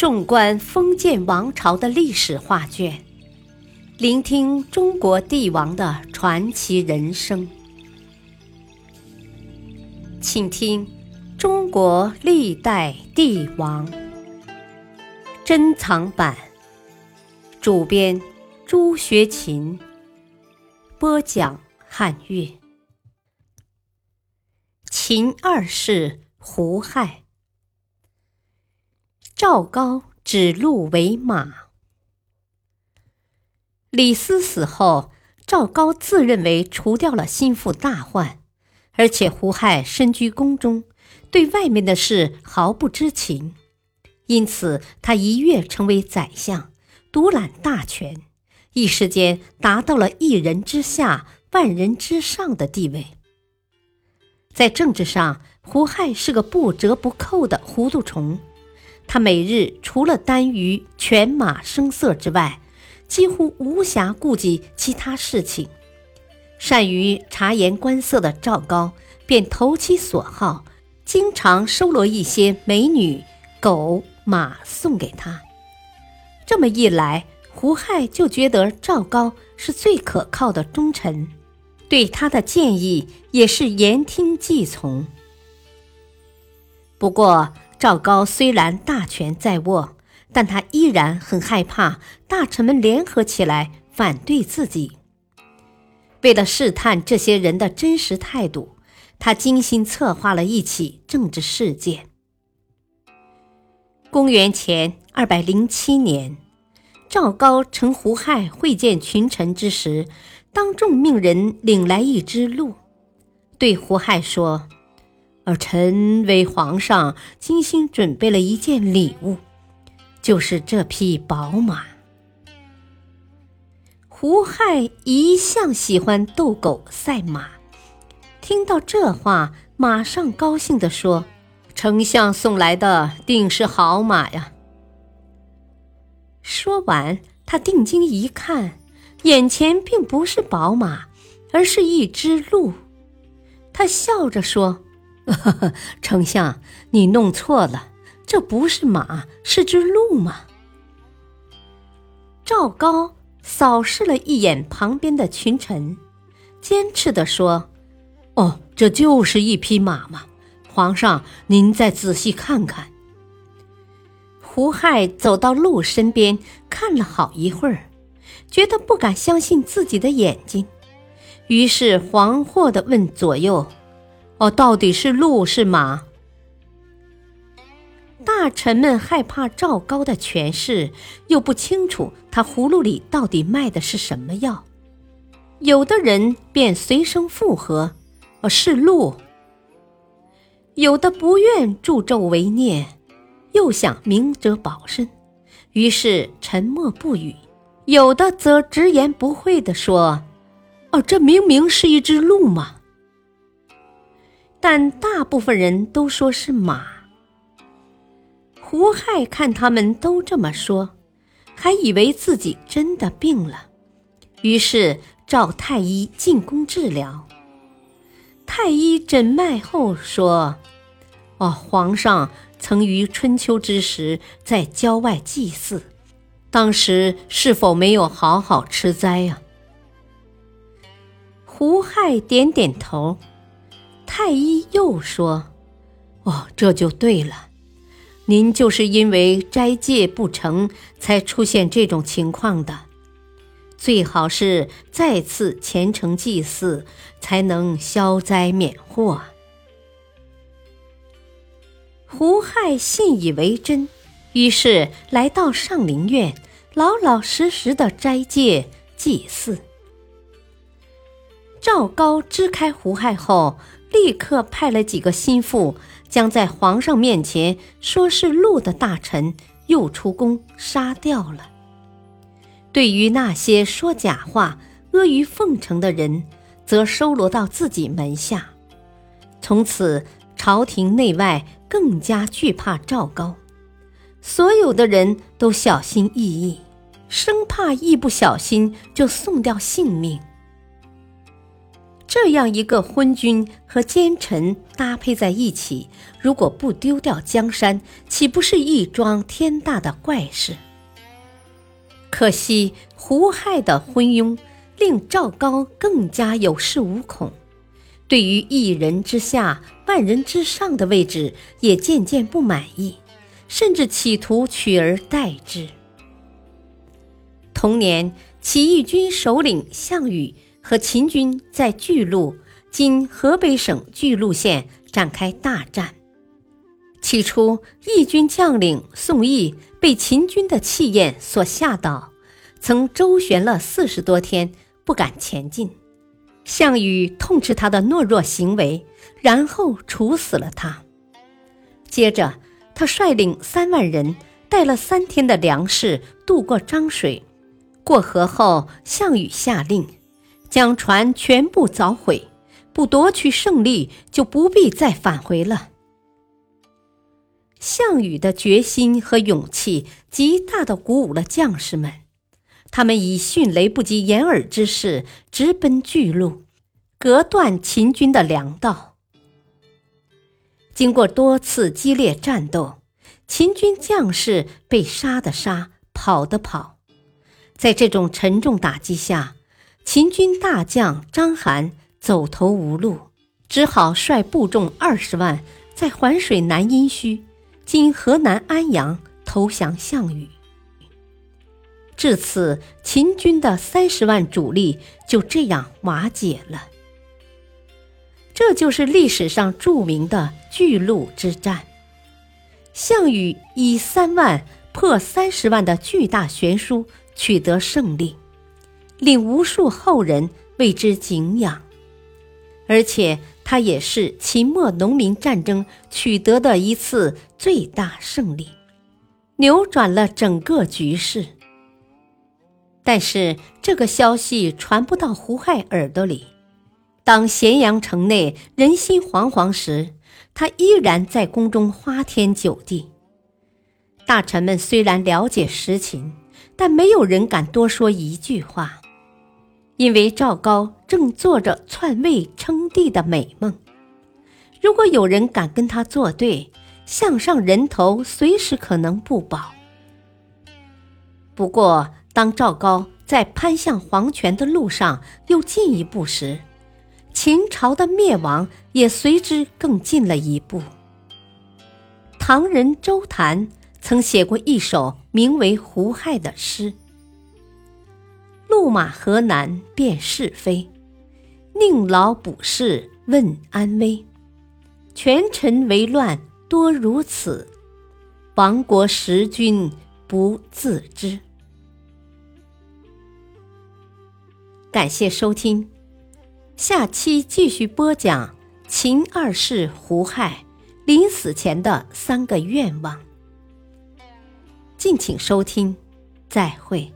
纵观封建王朝的历史画卷，聆听中国帝王的传奇人生，请听《中国历代帝王》珍藏版，主编朱学勤，播讲汉乐。秦二世胡亥。赵高指鹿为马。李斯死后，赵高自认为除掉了心腹大患，而且胡亥身居宫中，对外面的事毫不知情，因此他一跃成为宰相，独揽大权，一时间达到了一人之下、万人之上的地位。在政治上，胡亥是个不折不扣的糊涂虫。他每日除了耽于犬马声色之外，几乎无暇顾及其他事情。善于察言观色的赵高便投其所好，经常收罗一些美女、狗、马送给他。这么一来，胡亥就觉得赵高是最可靠的忠臣，对他的建议也是言听计从。不过，赵高虽然大权在握，但他依然很害怕大臣们联合起来反对自己。为了试探这些人的真实态度，他精心策划了一起政治事件。公元前二百零七年，赵高乘胡亥会见群臣之时，当众命人领来一只鹿，对胡亥说。而臣为皇上精心准备了一件礼物，就是这匹宝马。胡亥一向喜欢斗狗赛马，听到这话，马上高兴地说：“丞相送来的定是好马呀！”说完，他定睛一看，眼前并不是宝马，而是一只鹿。他笑着说。丞相，你弄错了，这不是马，是只鹿吗？赵高扫视了一眼旁边的群臣，坚持地说：“哦，这就是一匹马嘛！皇上，您再仔细看看。”胡亥走到鹿身边，看了好一会儿，觉得不敢相信自己的眼睛，于是惶惑地问左右。哦，到底是鹿是马？大臣们害怕赵高的权势，又不清楚他葫芦里到底卖的是什么药，有的人便随声附和：“哦，是鹿。”有的不愿助纣为虐，又想明哲保身，于是沉默不语；有的则直言不讳地说：“哦，这明明是一只鹿嘛。”但大部分人都说是马。胡亥看他们都这么说，还以为自己真的病了，于是召太医进宫治疗。太医诊脉后说：“哦，皇上曾于春秋之时在郊外祭祀，当时是否没有好好吃斋呀？”胡亥点点头。太医又说：“哦，这就对了，您就是因为斋戒不成，才出现这种情况的。最好是再次虔诚祭祀，才能消灾免祸。”胡亥信以为真，于是来到上林苑，老老实实的斋戒祭祀。赵高支开胡亥后。立刻派了几个心腹，将在皇上面前说是鹿的大臣诱出宫杀掉了。对于那些说假话、阿谀奉承的人，则收罗到自己门下。从此，朝廷内外更加惧怕赵高，所有的人都小心翼翼，生怕一不小心就送掉性命。这样一个昏君和奸臣搭配在一起，如果不丢掉江山，岂不是一桩天大的怪事？可惜胡亥的昏庸，令赵高更加有恃无恐，对于一人之下、万人之上的位置也渐渐不满意，甚至企图取而代之。同年，起义军首领项羽。和秦军在巨鹿（今河北省巨鹿县）展开大战。起初，义军将领宋义被秦军的气焰所吓倒，曾周旋了四十多天，不敢前进。项羽痛斥他的懦弱行为，然后处死了他。接着，他率领三万人，带了三天的粮食渡过漳水。过河后，项羽下令。将船全部凿毁，不夺取胜利，就不必再返回了。项羽的决心和勇气极大的鼓舞了将士们，他们以迅雷不及掩耳之势直奔巨鹿，隔断秦军的粮道。经过多次激烈战斗，秦军将士被杀的杀，跑的跑，在这种沉重打击下。秦军大将章邯走投无路，只好率部众二十万在环水南阴虚（今河南安阳）投降项羽。至此，秦军的三十万主力就这样瓦解了。这就是历史上著名的巨鹿之战。项羽以三万破三十万的巨大悬殊取得胜利。令无数后人为之敬仰，而且他也是秦末农民战争取得的一次最大胜利，扭转了整个局势。但是这个消息传不到胡亥耳朵里，当咸阳城内人心惶惶时，他依然在宫中花天酒地。大臣们虽然了解实情，但没有人敢多说一句话。因为赵高正做着篡位称帝的美梦，如果有人敢跟他作对，项上人头随时可能不保。不过，当赵高在攀向黄泉的路上又进一步时，秦朝的灭亡也随之更近了一步。唐人周谭曾写过一首名为《胡亥》的诗。路马河南辨是非，宁劳卜士问安危。权臣为乱多如此，亡国时君不自知。感谢收听，下期继续播讲秦二世胡亥临死前的三个愿望。敬请收听，再会。